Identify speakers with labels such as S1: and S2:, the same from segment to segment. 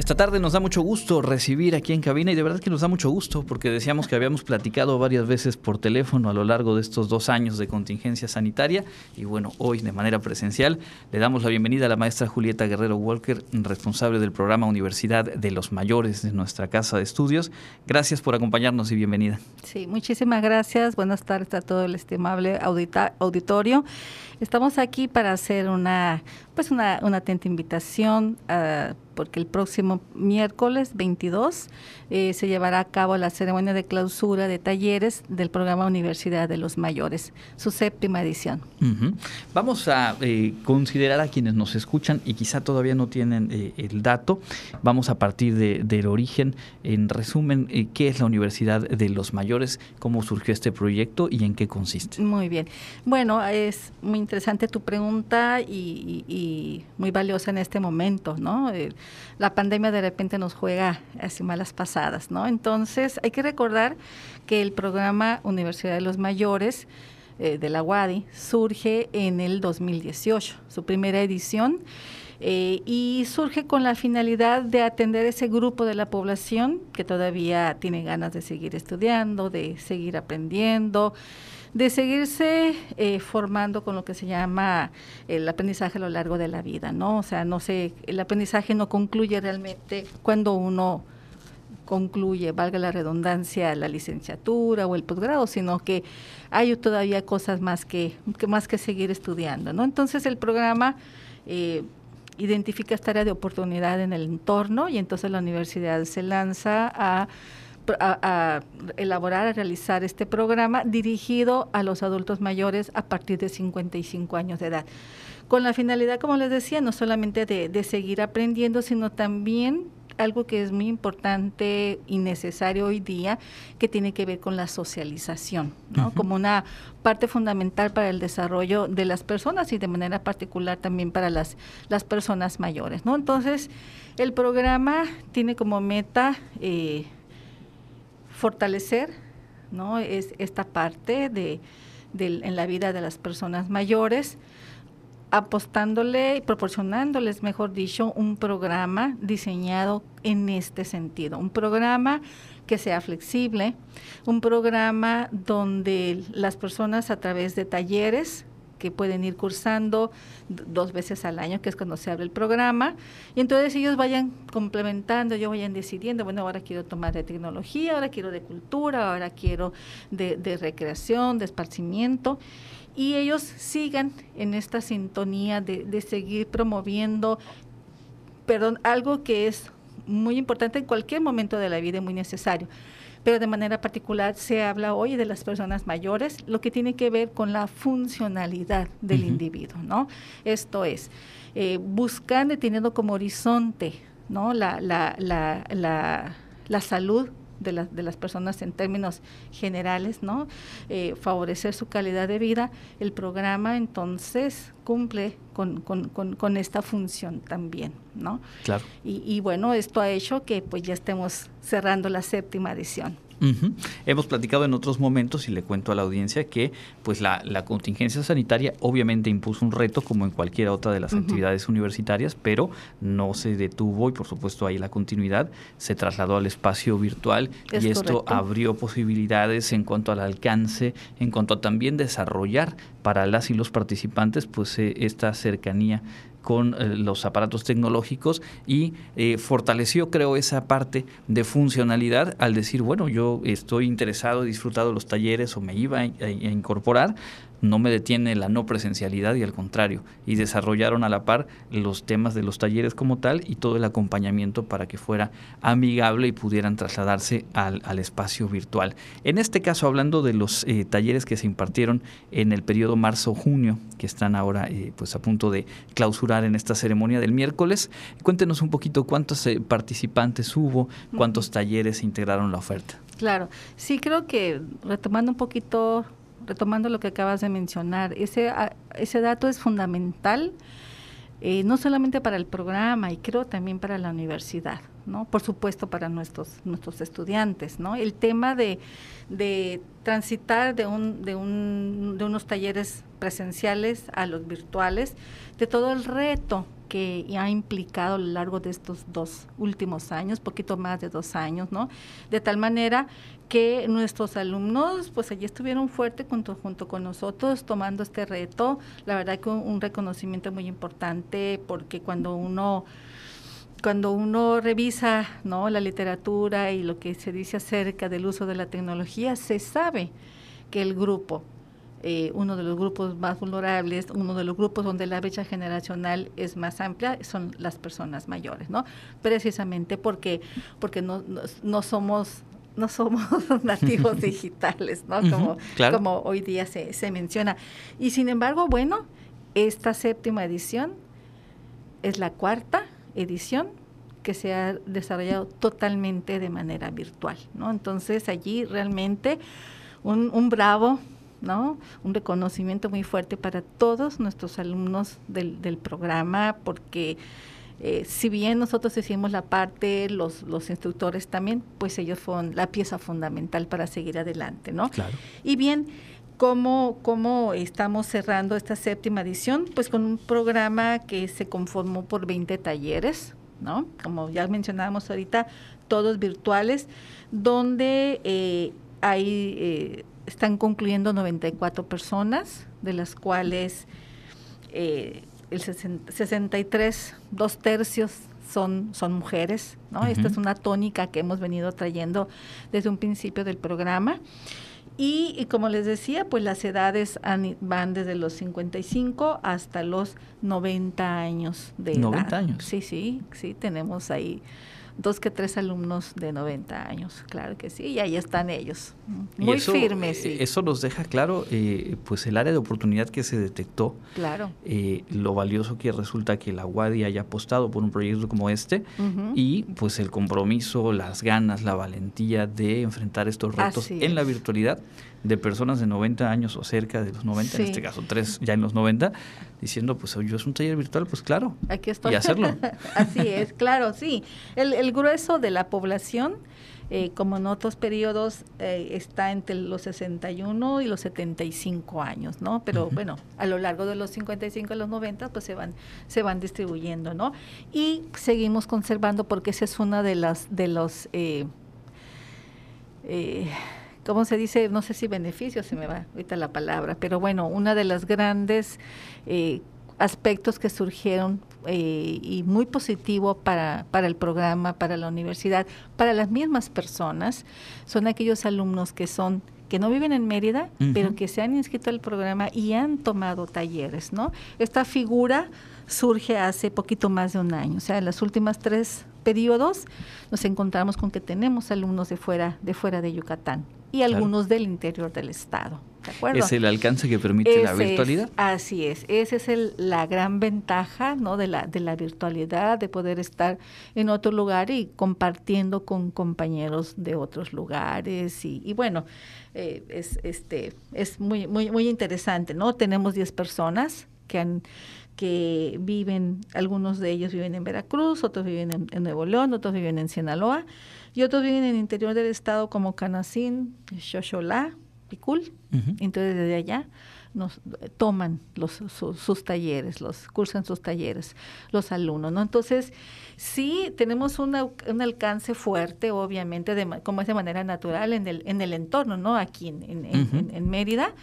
S1: Esta tarde nos da mucho gusto recibir aquí en cabina y de verdad que nos da mucho gusto porque decíamos que habíamos platicado varias veces por teléfono a lo largo de estos dos años de contingencia sanitaria y bueno, hoy de manera presencial le damos la bienvenida a la maestra Julieta Guerrero Walker, responsable del programa Universidad de los Mayores de nuestra casa de estudios. Gracias por acompañarnos y bienvenida.
S2: Sí, muchísimas gracias. Buenas tardes a todo el estimable auditorio. Estamos aquí para hacer una, pues una, una atenta invitación a porque el próximo miércoles 22 eh, se llevará a cabo la ceremonia de clausura de talleres del programa Universidad de los Mayores, su séptima edición.
S1: Vamos a eh, considerar a quienes nos escuchan y quizá todavía no tienen eh, el dato. Vamos a partir del origen. En resumen, ¿qué es la Universidad de los Mayores? ¿Cómo surgió este proyecto y en qué consiste?
S2: Muy bien. Bueno, es muy interesante tu pregunta y, y muy valiosa en este momento, ¿no? la pandemia de repente nos juega así malas pasadas, ¿no? Entonces hay que recordar que el programa Universidad de los Mayores eh, de la UADI surge en el 2018, su primera edición. Eh, y surge con la finalidad de atender ese grupo de la población que todavía tiene ganas de seguir estudiando, de seguir aprendiendo, de seguirse eh, formando con lo que se llama el aprendizaje a lo largo de la vida, ¿no? O sea, no sé, el aprendizaje no concluye realmente cuando uno concluye, valga la redundancia, la licenciatura o el posgrado, sino que hay todavía cosas más que, más que seguir estudiando, ¿no? Entonces el programa eh, identifica esta área de oportunidad en el entorno y entonces la universidad se lanza a a, elaborar, a realizar este programa dirigido a los adultos mayores a partir de 55 años de edad. Con la finalidad, como les decía, no solamente de, seguir aprendiendo, sino también algo que es muy importante y necesario hoy día, que tiene que ver con la socialización, ¿no? Como una parte fundamental para el desarrollo de las personas y de manera particular también para las, las personas mayores, ¿no? Entonces, el programa tiene como meta eh, fortalecer ¿no? es esta parte de, en la vida de las personas mayores, apostándole y proporcionándoles, mejor dicho, un programa diseñado en este sentido, un programa que sea flexible, un programa donde las personas a través de talleres que pueden ir cursando dos veces al año, que es cuando se abre el programa, y entonces ellos vayan complementando, ellos vayan decidiendo, bueno, ahora quiero tomar de tecnología, ahora quiero de cultura, ahora quiero de, recreación, de esparcimiento, y ellos sigan en esta sintonía de, de seguir promoviendo, perdón, algo que es muy importante en cualquier momento de la vida y muy necesario pero de manera particular se habla hoy de las personas mayores, lo que tiene que ver con la funcionalidad del individuo, ¿no? Esto es, eh, buscando y teniendo como horizonte, ¿no? La, la, la, la, la salud de, de, las personas en términos generales, ¿no? Eh, favorecer su calidad de vida, el programa entonces cumple con, con, con, esta función también, ¿no?
S1: Claro.
S2: Y, y, bueno, esto ha hecho que pues ya estemos cerrando la séptima edición.
S1: Hemos platicado en otros momentos y le cuento a la audiencia que pues la, contingencia sanitaria obviamente impuso un reto como en cualquier otra de las actividades universitarias, pero no se detuvo y por supuesto ahí la continuidad. Se trasladó al espacio virtual y esto abrió posibilidades en cuanto al alcance, en cuanto a también desarrollar para las y los participantes pues eh, esta cercanía con eh, los aparatos tecnológicos y eh, fortaleció, creo, esa parte de funcionalidad al decir, bueno, yo estoy interesado, he disfrutado los talleres o me iba a incorporar, no me detiene la no presencialidad y al contrario, y desarrollaron a la par los temas de los talleres como tal y todo el acompañamiento para que fuera amigable y pudieran trasladarse al, espacio virtual. En este caso, hablando de los eh, talleres que se impartieron en el periodo marzo-junio, que están ahora eh, pues a punto de clausurar en esta ceremonia del miércoles, cuéntenos un poquito cuántos eh, participantes hubo, cuántos talleres integraron la oferta.
S2: Claro, sí creo que retomando un poquito retomando lo que acabas de mencionar, ese, ese dato es fundamental, eh, no solamente para el programa, y creo también para la universidad, ¿no? Por supuesto para nuestros, nuestros estudiantes, ¿no? El tema de, de transitar de, un, de, un, de unos talleres presenciales a los virtuales, de todo el reto que ha implicado a lo largo de estos dos últimos años, poquito más de dos años, ¿no? De tal manera que nuestros alumnos, pues allí estuvieron fuerte junto, con nosotros tomando este reto. La verdad que un, reconocimiento muy importante porque cuando uno cuando uno revisa ¿no? la literatura y lo que se dice acerca del uso de la tecnología, se sabe que el grupo eh, uno de los grupos más vulnerables, uno de los grupos donde la brecha generacional es más amplia, son las personas mayores, ¿no? Precisamente porque, porque no, no, somos no somos nativos digitales, ¿no? Como, como hoy día se, se menciona. Y sin embargo, bueno, esta séptima edición es la cuarta edición que se ha desarrollado totalmente de manera virtual, ¿no? Entonces allí realmente un, un bravo ¿no? Un reconocimiento muy fuerte para todos nuestros alumnos del, del programa, porque eh, si bien nosotros hicimos la parte, los, los instructores también, pues ellos fueron la pieza fundamental para seguir adelante, ¿no?
S1: Claro.
S2: Y bien, ¿cómo, ¿cómo estamos cerrando esta séptima edición? Pues con un programa que se conformó por 20 talleres, ¿no? Como ya mencionábamos ahorita, todos virtuales, donde eh, hay eh, están concluyendo 94 personas, de las cuales eh, el 63, dos tercios son, son mujeres, ¿no? Esta es una tónica que hemos venido trayendo desde un principio del programa. Y, como les decía, pues las edades van desde los 55 hasta los 90 años de edad.
S1: 90 años.
S2: Sí, sí, sí, tenemos ahí dos que tres alumnos de 90 años, claro que sí, y ahí están ellos, muy firmes. Sí.
S1: Eh, eso nos deja claro, eh, pues el área de oportunidad que se detectó,
S2: claro.
S1: Eh, lo valioso que resulta que la UADI haya apostado por un proyecto como este y pues el compromiso, las ganas, la valentía de enfrentar estos retos en la virtualidad de personas de 90 años o cerca de los 90, en este caso tres ya en los 90, diciendo, pues yo es un taller virtual, pues claro,
S2: Aquí estoy.
S1: y hacerlo.
S2: Así es, claro, sí. El, el grueso de la población, eh, como en otros periodos, eh, está entre los 61 y los 75 años, ¿no? Pero bueno, a lo largo de los 55 y los 90, pues se van, se van distribuyendo, ¿no? Y seguimos conservando porque esa es una de las, de los... Eh, eh ¿cómo se dice? No sé si beneficio, se me va ahorita la palabra, pero bueno, una de las grandes eh, aspectos que surgieron eh, y muy positivo para, para el programa, para la universidad, para las mismas personas, son aquellos alumnos que son que no viven en Mérida, pero que se han inscrito al programa y han tomado talleres, ¿no? Esta figura surge hace poquito más de un año, o sea, en las últimas tres periodos nos encontramos con que tenemos alumnos de fuera de fuera de Yucatán y algunos del interior del estado. ¿De acuerdo?
S1: Es el alcance que permite la virtualidad.
S2: así es, esa es el, la gran ventaja ¿no? de, la, de la virtualidad, de poder estar en otro lugar y compartiendo con compañeros de otros lugares. Y, y bueno, eh, es, este, es muy, muy, muy interesante, ¿no? Tenemos 10 personas que han que viven, algunos de ellos viven en Veracruz, otros viven en, en Nuevo León, otros viven en Sinaloa, y otros viven en el interior del estado como Canacín, Xoxolá, Picul. Entonces desde allá nos toman los, sus talleres, los cursan sus talleres, los alumnos, ¿no? Entonces, sí tenemos un alcance fuerte, obviamente, de, como es de manera natural en el, en el entorno, ¿no? Aquí en, en, Mérida,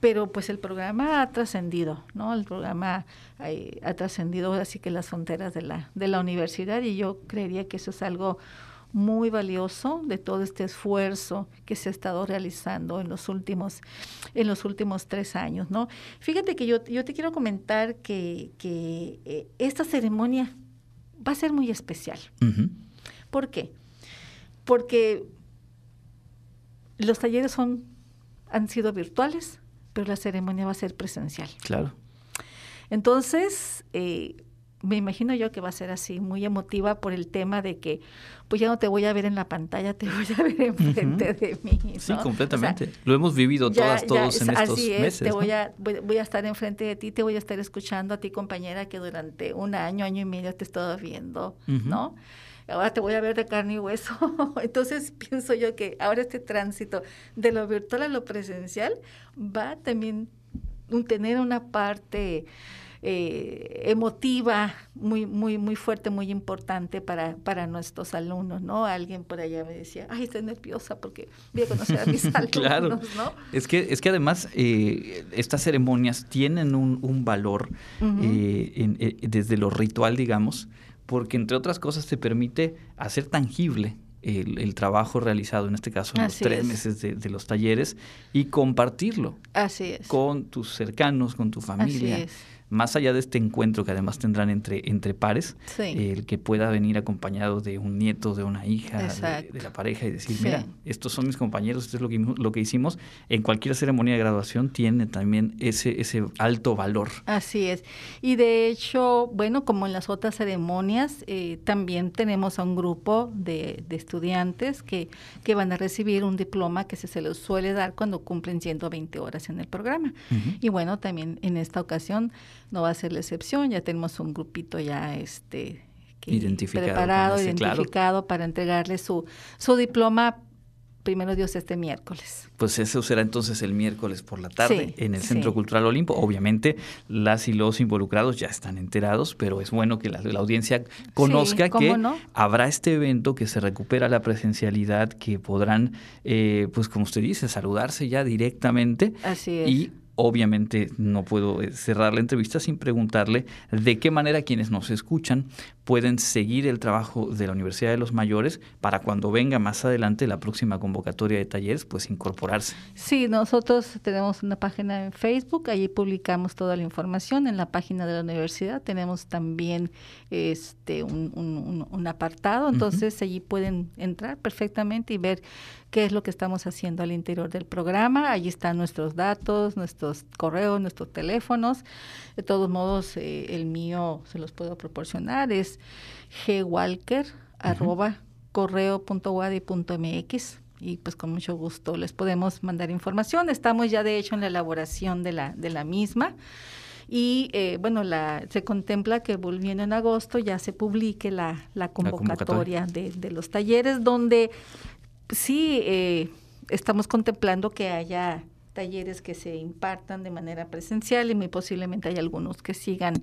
S2: pero pues el programa ha trascendido, ¿no? El programa eh, ha trascendido así que las fronteras de la, de la universidad y yo creería que eso es algo muy valioso de todo este esfuerzo que se ha estado realizando en los últimos, en los últimos tres años, ¿no? Fíjate que yo, yo te quiero comentar que, que eh, esta ceremonia va a ser muy especial. ¿Por qué? Porque los talleres son, han sido virtuales, pero la ceremonia va a ser presencial.
S1: Claro.
S2: Entonces, eh, me imagino yo que va a ser así, muy emotiva por el tema de que, pues ya no te voy a ver en la pantalla, te voy a ver enfrente de mí.
S1: Sí, completamente. Lo hemos vivido todas, todos en estos
S2: así
S1: es, meses.
S2: Te voy, a, voy, a estar enfrente de ti, te voy a estar escuchando a ti, compañera, que durante un año, año y medio te he estado viendo, ¿no? Ahora te voy a ver de carne y hueso. Entonces pienso yo que ahora este tránsito de lo virtual a lo presencial va también a tener una parte eh, emotiva, muy, muy, muy fuerte, muy importante para, para nuestros alumnos, ¿no? Alguien por allá me decía, ay, estoy nerviosa porque voy a conocer a mis alumnos, claro. ¿no?
S1: Es que, es que además eh, estas ceremonias tienen un, un valor eh, desde lo ritual, digamos, porque entre otras cosas te permite hacer tangible el, trabajo realizado, en este caso en los tres meses de, de, los talleres, y compartirlo
S2: Así es.
S1: con tus cercanos, con tu familia. Así es más allá de este encuentro que además tendrán entre, entre pares, el que pueda venir acompañado de un nieto, de una hija, de, la pareja y decir, mira, estos son mis compañeros, esto es lo que, lo que hicimos, en cualquier ceremonia de graduación tiene también ese, ese alto valor.
S2: Así es. Y de hecho, bueno, como en las otras ceremonias, eh, también tenemos a un grupo de, de estudiantes que, que van a recibir un diploma que se, se les suele dar cuando cumplen 120 horas en el programa. Y bueno, también en esta ocasión no va a ser la excepción, ya tenemos un grupito ya este preparado, identificado para entregarle su, su diploma primero Dios este miércoles.
S1: Pues eso será entonces el miércoles por la tarde en el Centro Cultural Olimpo. Obviamente las y los involucrados ya están enterados, pero es bueno que la, audiencia conozca que habrá este evento, que se recupera la presencialidad, que podrán, eh, pues como usted dice, saludarse ya directamente.
S2: Así es.
S1: Y obviamente no puedo eh, cerrar la entrevista sin preguntarle de qué manera quienes nos escuchan pueden seguir el trabajo de la Universidad de los Mayores para cuando venga más adelante la próxima convocatoria de talleres, pues incorporarse.
S2: Sí, nosotros tenemos una página en Facebook, allí publicamos toda la información. En la página de la universidad tenemos también este un, apartado, entonces allí pueden entrar perfectamente y ver qué es lo que estamos haciendo al interior del programa. Allí están nuestros datos, nuestros correos, nuestros teléfonos. De todos modos, eh, el mío se los puedo proporcionar. Es gwalker, arroba correo.wadi.mx y pues con mucho gusto les podemos mandar información. Estamos ya de hecho en la elaboración de la, de la misma y eh, bueno, la, se contempla que volviendo en agosto ya se publique la, la convocatoria, De, de, los talleres donde sí eh, estamos contemplando que haya talleres que se impartan de manera presencial y muy posiblemente hay algunos que sigan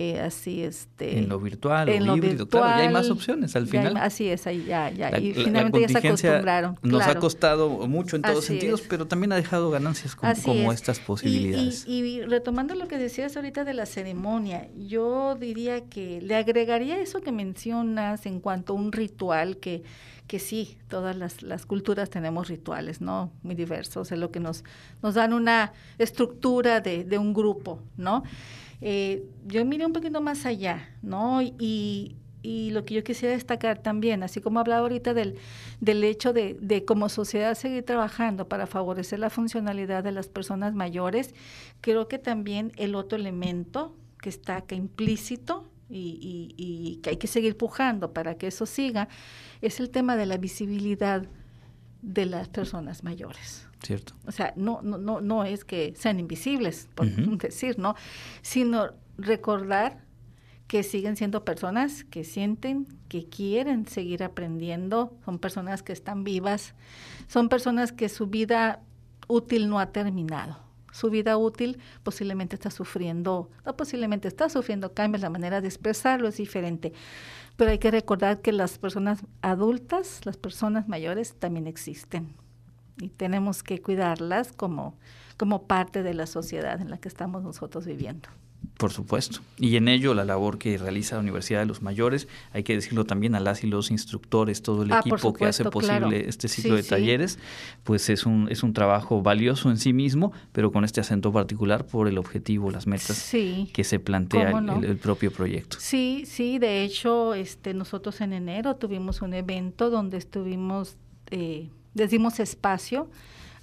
S2: eh, así este
S1: en lo virtual en lo híbrido, virtual, claro, ya hay más opciones al final.
S2: así es, ahí ya, ya, y finalmente ya se acostumbraron.
S1: Nos ha costado mucho en todos sentidos, pero también ha dejado ganancias como, estas posibilidades.
S2: Y, y, retomando lo que decías ahorita de la ceremonia, yo diría que le agregaría eso que mencionas en cuanto a un ritual que que sí, todas las, las, culturas tenemos rituales, ¿no? Muy diversos, es lo que nos, nos dan una estructura de, de un grupo, ¿no? Eh, yo miré un poquito más allá, ¿no? Y, y lo que yo quisiera destacar también, así como hablaba ahorita del, del hecho de, como sociedad seguir trabajando para favorecer la funcionalidad de las personas mayores, creo que también el otro elemento que está acá implícito y, y, que hay que seguir pujando para que eso siga, es el tema de la visibilidad de las personas mayores.
S1: Cierto.
S2: O sea, no, no, no, no es que sean invisibles, por decir, ¿no? Sino recordar que siguen siendo personas que sienten, que quieren seguir aprendiendo, son personas que están vivas, son personas que su vida útil no ha terminado. Su vida útil posiblemente está sufriendo, no posiblemente está sufriendo cambios, la manera de expresarlo es diferente. Pero hay que recordar que las personas adultas, las personas mayores también existen y tenemos que cuidarlas como, como parte de la sociedad en la que estamos nosotros viviendo.
S1: Por supuesto. Y en ello la labor que realiza la Universidad de los Mayores, hay que decirlo también a las y los instructores, todo el ah, equipo que hace posible este ciclo de talleres, pues es un, es un trabajo valioso en sí mismo, pero con este acento particular por el objetivo, las metas que se plantea el, propio proyecto.
S2: Sí, sí, de hecho, este, nosotros en enero tuvimos un evento donde estuvimos eh, les dimos espacio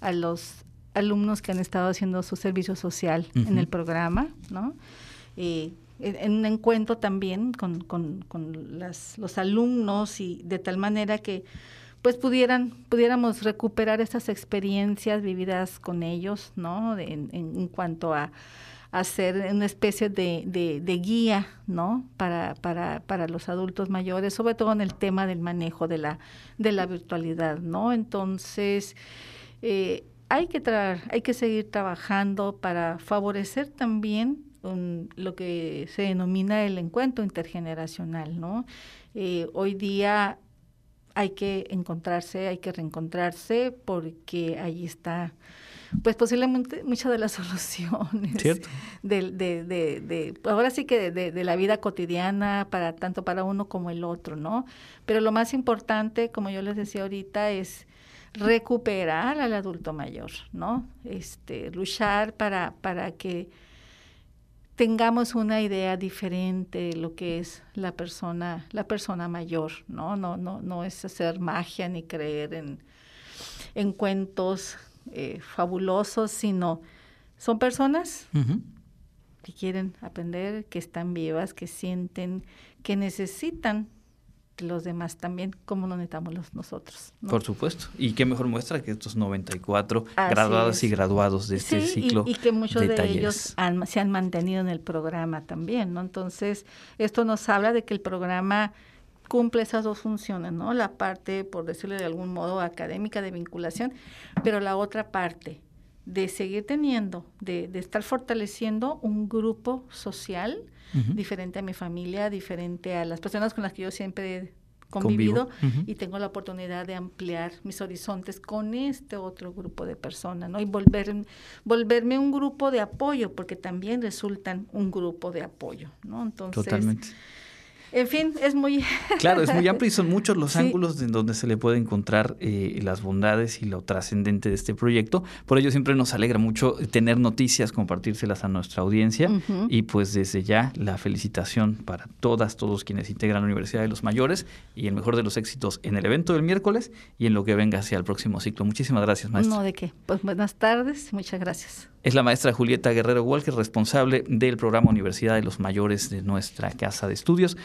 S2: a los alumnos que han estado haciendo su servicio social en el programa, ¿no? en un encuentro también con, con, con las, los alumnos y de tal manera que pues pudieran pudiéramos recuperar esas experiencias vividas con ellos, ¿no? en, en cuanto a hacer una especie de, de, guía, ¿no? Para, para, para, los adultos mayores, sobre todo en el tema del manejo de la, de la virtualidad, ¿no? Entonces, eh, hay, que hay que seguir trabajando para favorecer también lo que se denomina el encuentro intergeneracional, ¿no? Eh, hoy día hay que encontrarse, hay que reencontrarse porque ahí está pues posiblemente muchas de las soluciones De, de, de, ahora sí que de, la vida cotidiana para tanto para uno como el otro, ¿no? Pero lo más importante, como yo les decía ahorita, es recuperar al adulto mayor, ¿no? Este, luchar para, para que tengamos una idea diferente de lo que es la persona, la persona mayor, ¿no? No, no, no es hacer magia ni creer en, en cuentos eh, fabulosos, sino son personas que quieren aprender, que están vivas, que sienten, que necesitan los demás también, como lo necesitamos los, nosotros.
S1: Por supuesto. Y qué mejor muestra que estos 94 graduados y graduados de este ciclo.
S2: Y, y que muchos de, ellos se han mantenido en el programa también, ¿no? Entonces, esto nos habla de que el programa cumple esas dos funciones, ¿no? La parte, por decirlo de algún modo, académica de vinculación, pero la otra parte de seguir teniendo, de, de estar fortaleciendo un grupo social diferente a mi familia, diferente a las personas con las que yo siempre he convivido y tengo la oportunidad de ampliar mis horizontes con este otro grupo de personas, ¿no? Y volver, volverme un grupo de apoyo, porque también resultan un grupo de apoyo, ¿no?
S1: Entonces, Totalmente
S2: en fin, es muy...
S1: Claro, es muy amplio y son muchos los ángulos en donde se le puede encontrar eh, las bondades y lo trascendente de este proyecto. Por ello siempre nos alegra mucho tener noticias, compartírselas a nuestra audiencia y pues desde ya la felicitación para todas, todos quienes integran la Universidad de los Mayores y el mejor de los éxitos en el evento del miércoles y en lo que venga hacia el próximo ciclo. Muchísimas gracias, maestra.
S2: No, de qué. Pues buenas tardes, muchas gracias.
S1: Es la maestra Julieta Guerrero Walker, responsable del programa Universidad de los Mayores de nuestra Casa de Estudios.